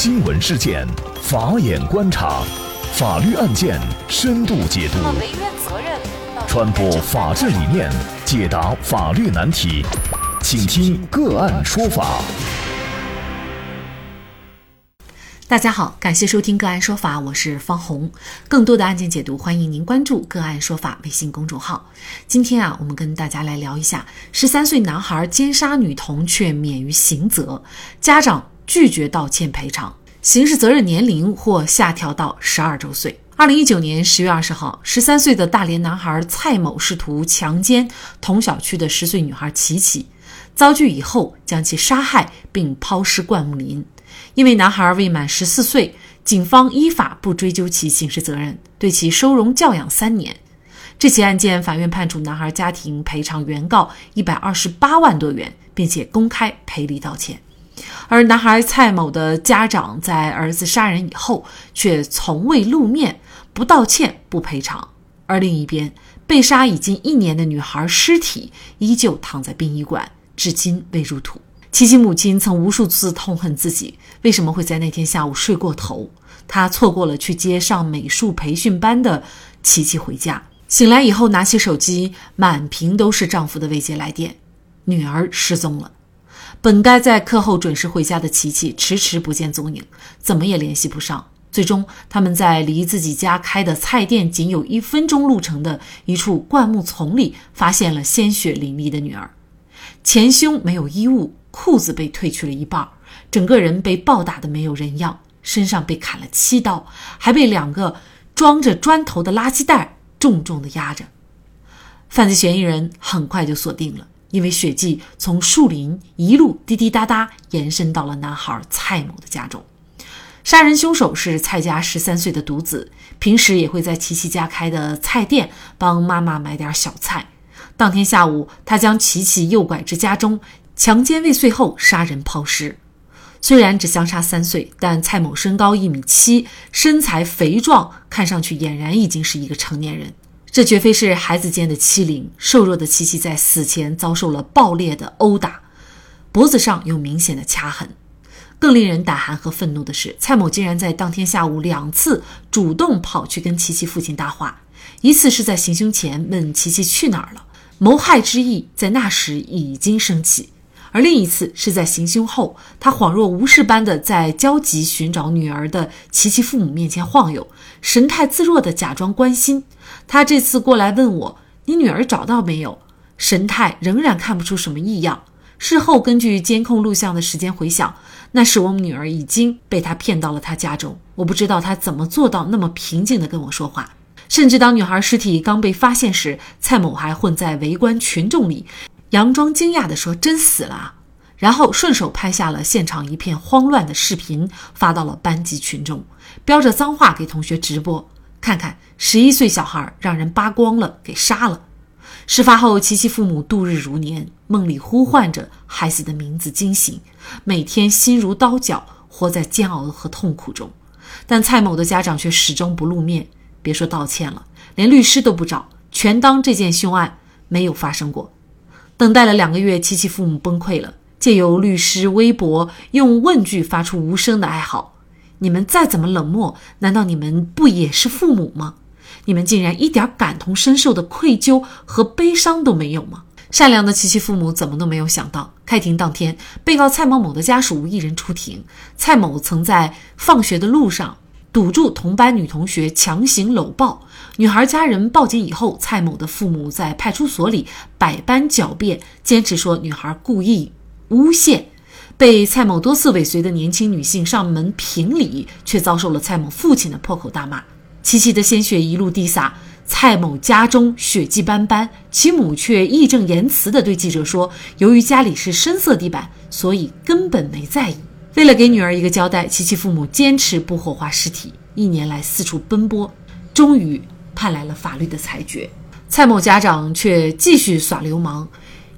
新闻事件，法眼观察，法律案件深度解读，传播法治理念，解答法律难题，请听个案说法。大家好，感谢收听个案说法，我是方红。更多的案件解读，欢迎您关注个案说法微信公众号。今天啊，我们跟大家来聊一下：十三岁男孩奸杀女童却免于刑责，家长。拒绝道歉赔偿，刑事责任年龄或下调到十二周岁。二零一九年十月二十号，十三岁的大连男孩蔡某试图强奸同小区的十岁女孩琪琪，遭拒以后将其杀害并抛尸灌木林。因为男孩未满十四岁，警方依法不追究其刑事责任，对其收容教养三年。这起案件，法院判处男孩家庭赔偿原告一百二十八万多元，并且公开赔礼道歉。而男孩蔡某的家长在儿子杀人以后，却从未露面，不道歉，不赔偿。而另一边，被杀已经一年的女孩尸体依旧躺在殡仪馆，至今未入土。琪琪母亲曾无数次痛恨自己为什么会在那天下午睡过头，她错过了去接上美术培训班的琪琪回家。醒来以后，拿起手机，满屏都是丈夫的未接来电，女儿失踪了。本该在课后准时回家的琪琪迟迟不见踪影，怎么也联系不上。最终，他们在离自己家开的菜店仅有一分钟路程的一处灌木丛里，发现了鲜血淋漓的女儿。前胸没有衣物，裤子被褪去了一半，整个人被暴打的没有人样，身上被砍了七刀，还被两个装着砖头的垃圾袋重重的压着。犯罪嫌疑人很快就锁定了。因为血迹从树林一路滴滴答答延伸到了男孩蔡某的家中，杀人凶手是蔡家十三岁的独子，平时也会在琪琪家开的菜店帮妈妈买点小菜。当天下午，他将琪琪诱拐至家中，强奸未遂后杀人抛尸。虽然只相差三岁，但蔡某身高一米七，身材肥壮，看上去俨然已经是一个成年人。这绝非是孩子间的欺凌。瘦弱的琪琪在死前遭受了爆裂的殴打，脖子上有明显的掐痕。更令人胆寒和愤怒的是，蔡某竟然在当天下午两次主动跑去跟琪琪父亲搭话，一次是在行凶前问琪琪去哪儿了，谋害之意在那时已经升起；而另一次是在行凶后，他恍若无事般的在焦急寻找女儿的琪琪父母面前晃悠，神态自若的假装关心。他这次过来问我：“你女儿找到没有？”神态仍然看不出什么异样。事后根据监控录像的时间回想，那时我们女儿已经被他骗到了他家中。我不知道他怎么做到那么平静地跟我说话。甚至当女孩尸体刚被发现时，蔡某还混在围观群众里，佯装惊讶地说：“真死了。”然后顺手拍下了现场一片慌乱的视频，发到了班级群中，标着脏话给同学直播。看看十一岁小孩让人扒光了给杀了。事发后，琪琪父母度日如年，梦里呼唤着孩子的名字惊醒，每天心如刀绞，活在煎熬和痛苦中。但蔡某的家长却始终不露面，别说道歉了，连律师都不找，全当这件凶案没有发生过。等待了两个月，琪琪父母崩溃了，借由律师微博用问句发出无声的哀嚎。你们再怎么冷漠，难道你们不也是父母吗？你们竟然一点感同身受的愧疚和悲伤都没有吗？善良的琪琪父母怎么都没有想到，开庭当天，被告蔡某某的家属无一人出庭。蔡某曾在放学的路上堵住同班女同学，强行搂抱女孩。家人报警以后，蔡某的父母在派出所里百般狡辩，坚持说女孩故意诬陷。被蔡某多次尾随的年轻女性上门评理，却遭受了蔡某父亲的破口大骂。琪琪的鲜血一路滴洒，蔡某家中血迹斑斑，其母却义正言辞地对记者说：“由于家里是深色地板，所以根本没在意。”为了给女儿一个交代，琪琪父母坚持不火化尸体，一年来四处奔波，终于盼来了法律的裁决。蔡某家长却继续耍流氓。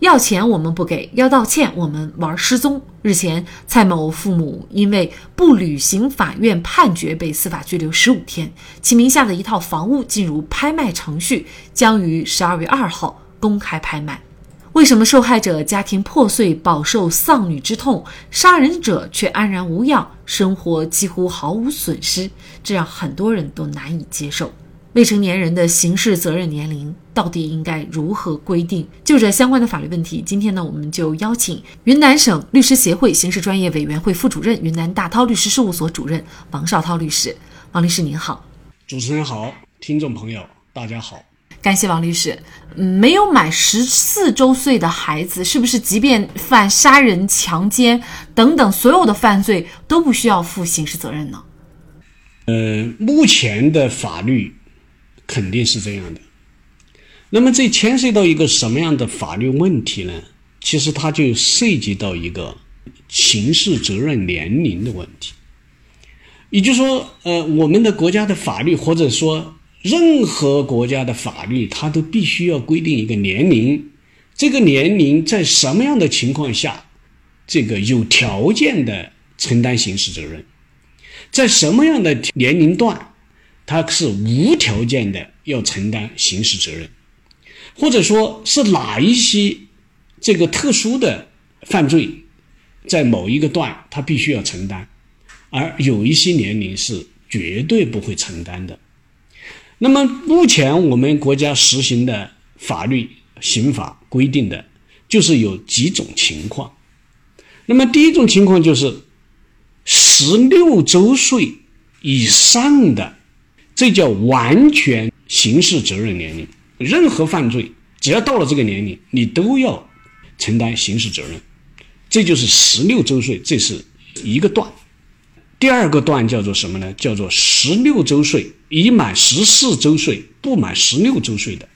要钱我们不给，要道歉我们玩失踪。日前，蔡某父母因为不履行法院判决被司法拘留十五天，其名下的一套房屋进入拍卖程序，将于十二月二号公开拍卖。为什么受害者家庭破碎，饱受丧女之痛，杀人者却安然无恙，生活几乎毫无损失？这让很多人都难以接受。未成年人的刑事责任年龄到底应该如何规定？就这相关的法律问题，今天呢，我们就邀请云南省律师协会刑事专业委员会副主任、云南大韬律师事务所主任王绍涛律师。王律师您好，主持人好，听众朋友大家好。感谢王律师。嗯，没有满十四周岁的孩子，是不是即便犯杀人、强奸等等所有的犯罪，都不需要负刑事责任呢？呃，目前的法律肯定是这样的。那么这牵涉到一个什么样的法律问题呢？其实它就涉及到一个刑事责任年龄的问题。也就是说，呃，我们的国家的法律或者说。任何国家的法律，它都必须要规定一个年龄，这个年龄在什么样的情况下，这个有条件的承担刑事责任，在什么样的年龄段，他是无条件的要承担刑事责任，或者说是哪一些这个特殊的犯罪，在某一个段他必须要承担，而有一些年龄是绝对不会承担的。那么目前我们国家实行的法律刑法规定的，就是有几种情况。那么第一种情况就是，十六周岁以上的，这叫完全刑事责任年龄。任何犯罪只要到了这个年龄，你都要承担刑事责任。这就是十六周岁，这是一个段。第二个段叫做什么呢？叫做十六周岁已满十四周岁不满十六周岁的，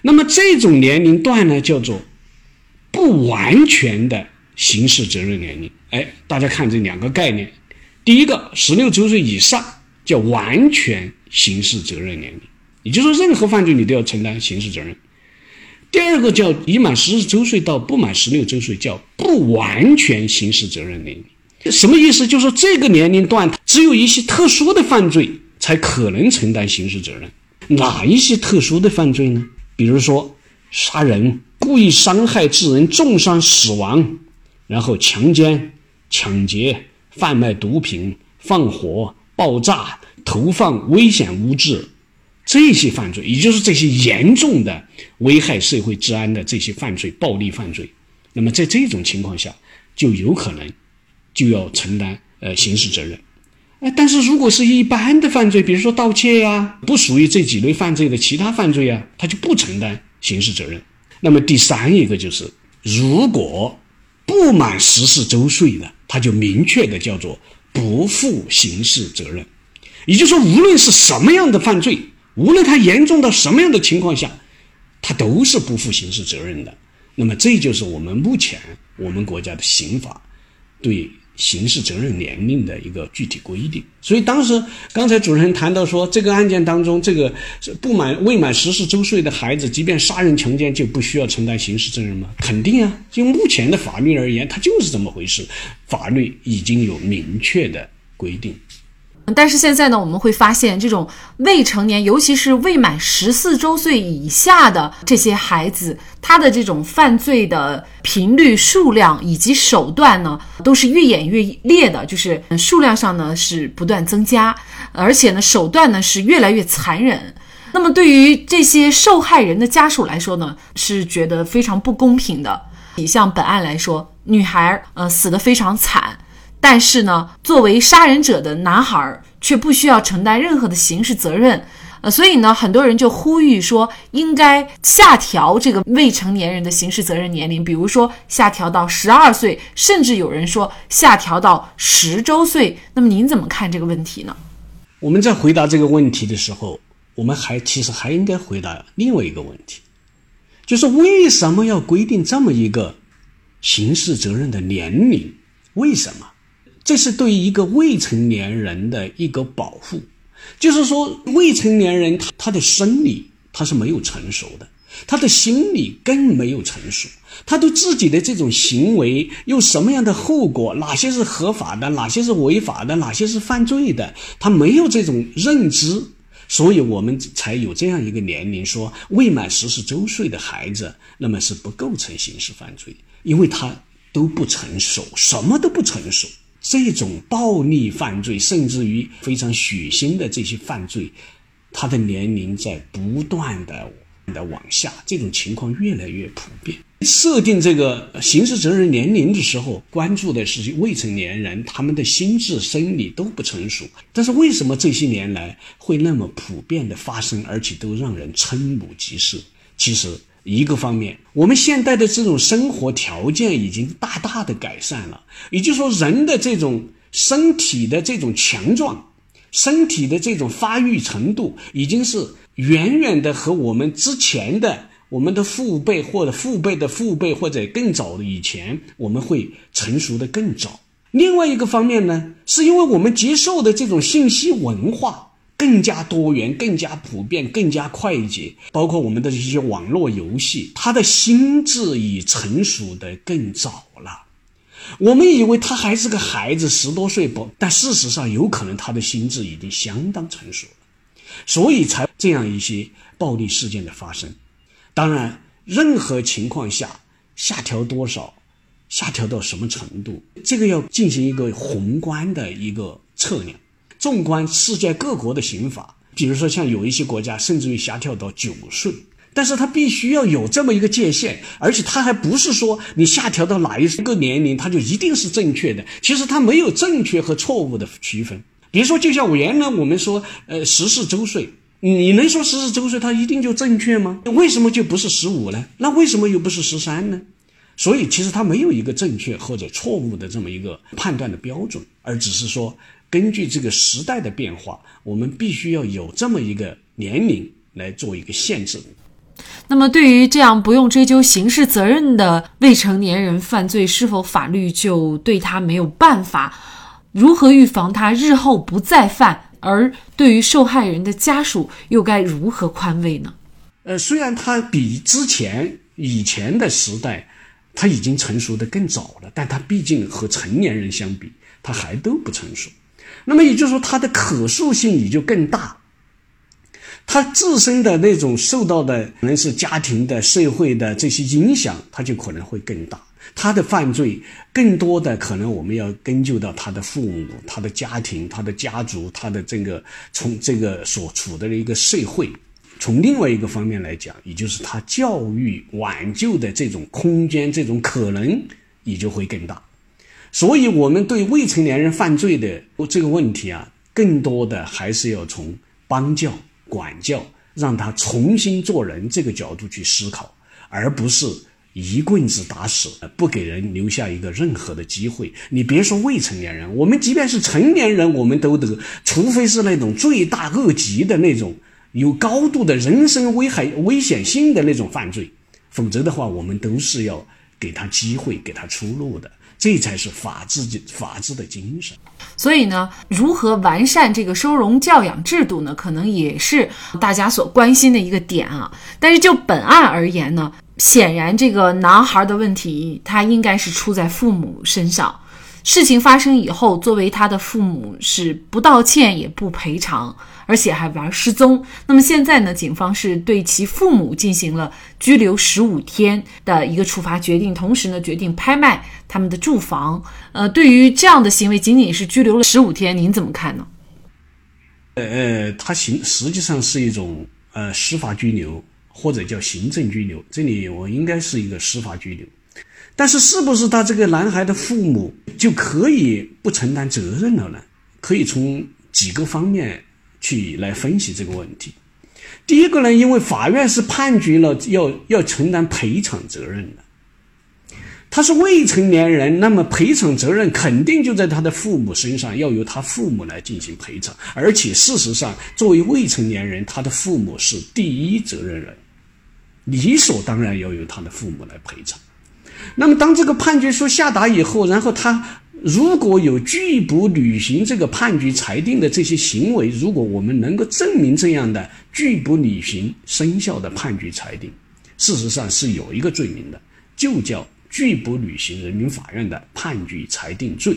那么这种年龄段呢，叫做不完全的刑事责任年龄。哎，大家看这两个概念，第一个十六周岁以上叫完全刑事责任年龄，也就是说任何犯罪你都要承担刑事责任。第二个叫已满十四周岁到不满十六周岁叫不完全刑事责任年龄。什么意思？就是说这个年龄段只有一些特殊的犯罪才可能承担刑事责任。哪一些特殊的犯罪呢？比如说杀人、故意伤害致人重伤死亡，然后强奸、抢劫、贩卖毒品、放火、爆炸、投放危险物质，这些犯罪，也就是这些严重的危害社会治安的这些犯罪、暴力犯罪。那么在这种情况下，就有可能。就要承担呃刑事责任，哎，但是如果是一般的犯罪，比如说盗窃呀，不属于这几类犯罪的其他犯罪啊，他就不承担刑事责任。那么第三一个就是，如果不满十四周岁的，他就明确的叫做不负刑事责任。也就是说，无论是什么样的犯罪，无论它严重到什么样的情况下，它都是不负刑事责任的。那么这就是我们目前我们国家的刑法对。刑事责任年龄的一个具体规定，所以当时刚才主持人谈到说，这个案件当中，这个不满未满十四周岁的孩子，即便杀人强奸，就不需要承担刑事责任吗？肯定啊！就目前的法律而言，它就是这么回事，法律已经有明确的规定。但是现在呢，我们会发现，这种未成年，尤其是未满十四周岁以下的这些孩子，他的这种犯罪的频率、数量以及手段呢，都是越演越烈的，就是数量上呢是不断增加，而且呢手段呢是越来越残忍。那么对于这些受害人的家属来说呢，是觉得非常不公平的。你像本案来说，女孩呃死得非常惨。但是呢，作为杀人者的男孩却不需要承担任何的刑事责任，呃，所以呢，很多人就呼吁说，应该下调这个未成年人的刑事责任年龄，比如说下调到十二岁，甚至有人说下调到十周岁。那么您怎么看这个问题呢？我们在回答这个问题的时候，我们还其实还应该回答另外一个问题，就是为什么要规定这么一个刑事责任的年龄？为什么？这是对一个未成年人的一个保护，就是说，未成年人他他的生理他是没有成熟的，他的心理更没有成熟，他对自己的这种行为有什么样的后果，哪些是合法的，哪些是违法的，哪些是犯罪的，他没有这种认知，所以我们才有这样一个年龄，说未满十四周岁的孩子，那么是不构成刑事犯罪，因为他都不成熟，什么都不成熟。这种暴力犯罪，甚至于非常血腥的这些犯罪，他的年龄在不断的的往下，这种情况越来越普遍。设定这个刑事责任年龄的时候，关注的是未成年人，他们的心智生理都不成熟。但是为什么这些年来会那么普遍的发生，而且都让人瞠目结舌？其实一个方面，我们现代的这种生活条件已经大大的改善了，也就是说，人的这种身体的这种强壮，身体的这种发育程度，已经是远远的和我们之前的。我们的父辈或者父辈的父辈或者更早的以前，我们会成熟的更早。另外一个方面呢，是因为我们接受的这种信息文化更加多元、更加普遍、更加快捷，包括我们的这些网络游戏，他的心智已成熟的更早了。我们以为他还是个孩子，十多岁不，但事实上有可能他的心智已经相当成熟了，所以才这样一些暴力事件的发生。当然，任何情况下下调多少，下调到什么程度，这个要进行一个宏观的一个测量。纵观世界各国的刑法，比如说像有一些国家甚至于下调到九岁，但是它必须要有这么一个界限，而且它还不是说你下调到哪一个年龄，它就一定是正确的。其实它没有正确和错误的区分。比如说，就像我原来我们说，呃，十四周岁。你能说十四周岁他一定就正确吗？为什么就不是十五呢？那为什么又不是十三呢？所以其实他没有一个正确或者错误的这么一个判断的标准，而只是说根据这个时代的变化，我们必须要有这么一个年龄来做一个限制。那么对于这样不用追究刑事责任的未成年人犯罪，是否法律就对他没有办法？如何预防他日后不再犯？而对于受害人的家属，又该如何宽慰呢？呃，虽然他比之前以前的时代，他已经成熟的更早了，但他毕竟和成年人相比，他还都不成熟。那么也就是说，他的可塑性也就更大，他自身的那种受到的可能是家庭的、社会的这些影响，他就可能会更大。他的犯罪更多的可能，我们要根据到他的父母、他的家庭、他的家族、他的这个从这个所处的一个社会，从另外一个方面来讲，也就是他教育挽救的这种空间、这种可能也就会更大。所以，我们对未成年人犯罪的这个问题啊，更多的还是要从帮教、管教，让他重新做人这个角度去思考，而不是。一棍子打死，不给人留下一个任何的机会。你别说未成年人，我们即便是成年人，我们都得，除非是那种罪大恶极的那种，有高度的人身危害、危险性的那种犯罪，否则的话，我们都是要给他机会、给他出路的。这才是法治的法治的精神。所以呢，如何完善这个收容教养制度呢？可能也是大家所关心的一个点啊。但是就本案而言呢？显然，这个男孩的问题，他应该是出在父母身上。事情发生以后，作为他的父母是不道歉也不赔偿，而且还玩失踪。那么现在呢？警方是对其父母进行了拘留十五天的一个处罚决定，同时呢，决定拍卖他们的住房。呃，对于这样的行为，仅仅是拘留了十五天，您怎么看呢？呃呃，他行实际上是一种呃司法拘留。或者叫行政拘留，这里我应该是一个司法拘留，但是是不是他这个男孩的父母就可以不承担责任了呢？可以从几个方面去来分析这个问题。第一个呢，因为法院是判决了要要承担赔偿责任的。他是未成年人，那么赔偿责任肯定就在他的父母身上，要由他父母来进行赔偿。而且事实上，作为未成年人，他的父母是第一责任人。理所当然要由他的父母来赔偿。那么，当这个判决书下达以后，然后他如果有拒不履行这个判决裁定的这些行为，如果我们能够证明这样的拒不履行生效的判决裁定，事实上是有一个罪名的，就叫拒不履行人民法院的判决裁定罪，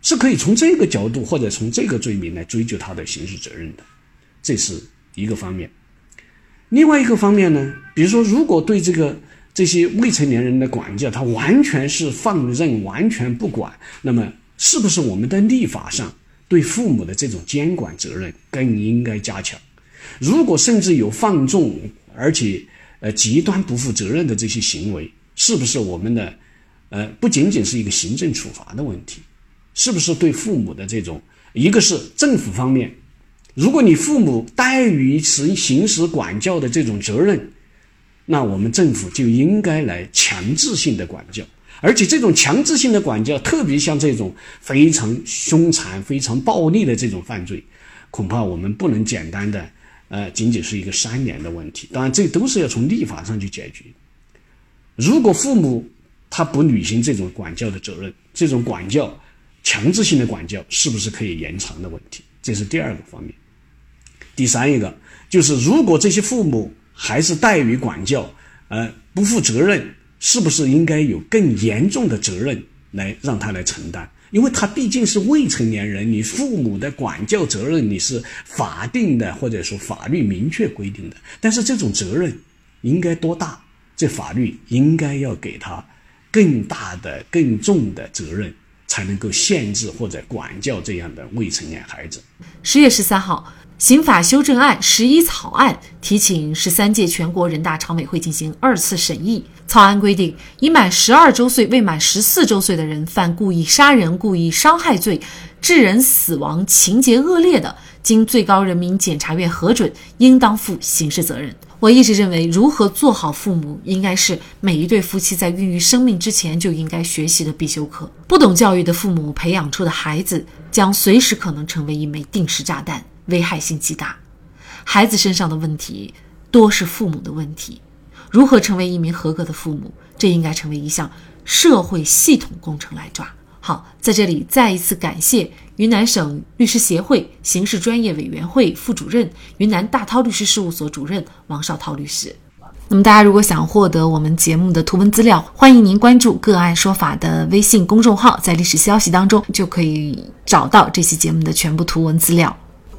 是可以从这个角度或者从这个罪名来追究他的刑事责任的。这是一个方面。另外一个方面呢，比如说，如果对这个这些未成年人的管教，他完全是放任、完全不管，那么是不是我们的立法上对父母的这种监管责任更应该加强？如果甚至有放纵，而且呃极端不负责任的这些行为，是不是我们的呃不仅仅是一个行政处罚的问题？是不是对父母的这种，一个是政府方面，如果你父母怠于行行使管教的这种责任，那我们政府就应该来强制性的管教，而且这种强制性的管教，特别像这种非常凶残、非常暴力的这种犯罪，恐怕我们不能简单的。呃，仅仅是一个三年的问题，当然这都是要从立法上去解决。如果父母他不履行这种管教的责任，这种管教强制性的管教是不是可以延长的问题？这是第二个方面。第三一个就是，如果这些父母还是怠于管教，呃，不负责任，是不是应该有更严重的责任来让他来承担？因为他毕竟是未成年人，你父母的管教责任你是法定的，或者说法律明确规定的。但是这种责任应该多大？这法律应该要给他更大的、更重的责任，才能够限制或者管教这样的未成年孩子。十月十三号。刑法修正案十一草案提请十三届全国人大常委会进行二次审议。草案规定，已满十二周岁未满十四周岁的人犯故意杀人、故意伤害罪，致人死亡，情节恶劣的，经最高人民检察院核准，应当负刑事责任。我一直认为，如何做好父母，应该是每一对夫妻在孕育生命之前就应该学习的必修课。不懂教育的父母培养出的孩子，将随时可能成为一枚定时炸弹。危害性极大，孩子身上的问题多是父母的问题。如何成为一名合格的父母，这应该成为一项社会系统工程来抓。好，在这里再一次感谢云南省律师协会刑事专业委员会副主任、云南大韬律师事务所主任王绍涛律师。那么，大家如果想获得我们节目的图文资料，欢迎您关注“个案说法”的微信公众号，在历史消息当中就可以找到这期节目的全部图文资料。